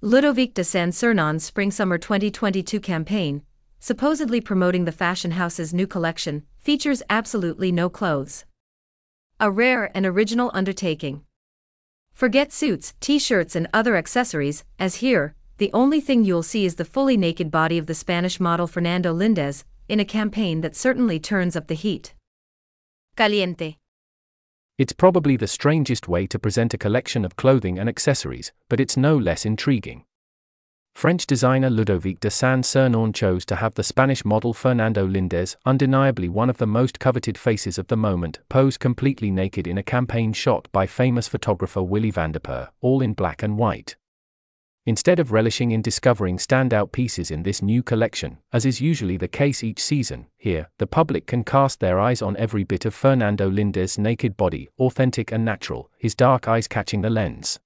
Ludovic de Saint-Sernin's Spring-Summer 2022 campaign, supposedly promoting the fashion house's new collection, features absolutely no clothes. A rare and original undertaking. Forget suits, t-shirts and other accessories, as here, the only thing you'll see is the fully naked body of the Spanish model Fernando Lindez, in a campaign that certainly turns up the heat. Caliente. It's probably the strangest way to present a collection of clothing and accessories, but it's no less intriguing. French designer Ludovic de Saint-Sernin chose to have the Spanish model Fernando Lindez, undeniably one of the most coveted faces of the moment, pose completely naked in a campaign shot by famous photographer Willy van all in black and white. Instead of relishing in discovering standout pieces in this new collection, as is usually the case each season, here, the public can cast their eyes on every bit of Fernando Lindez's naked body, authentic and natural, his dark eyes catching the lens.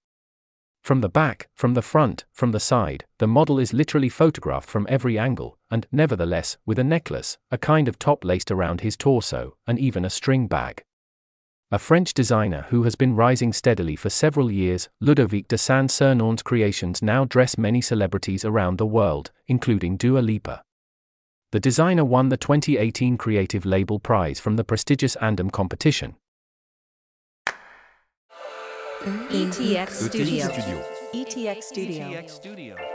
From the back, from the front, from the side, the model is literally photographed from every angle, and, nevertheless, with a necklace, a kind of top laced around his torso, and even a string bag a French designer who has been rising steadily for several years, Ludovic de Saint-Sernin's creations now dress many celebrities around the world, including Dua Lipa. The designer won the 2018 Creative Label Prize from the prestigious Andam competition. ETX Studio. ETX Studio.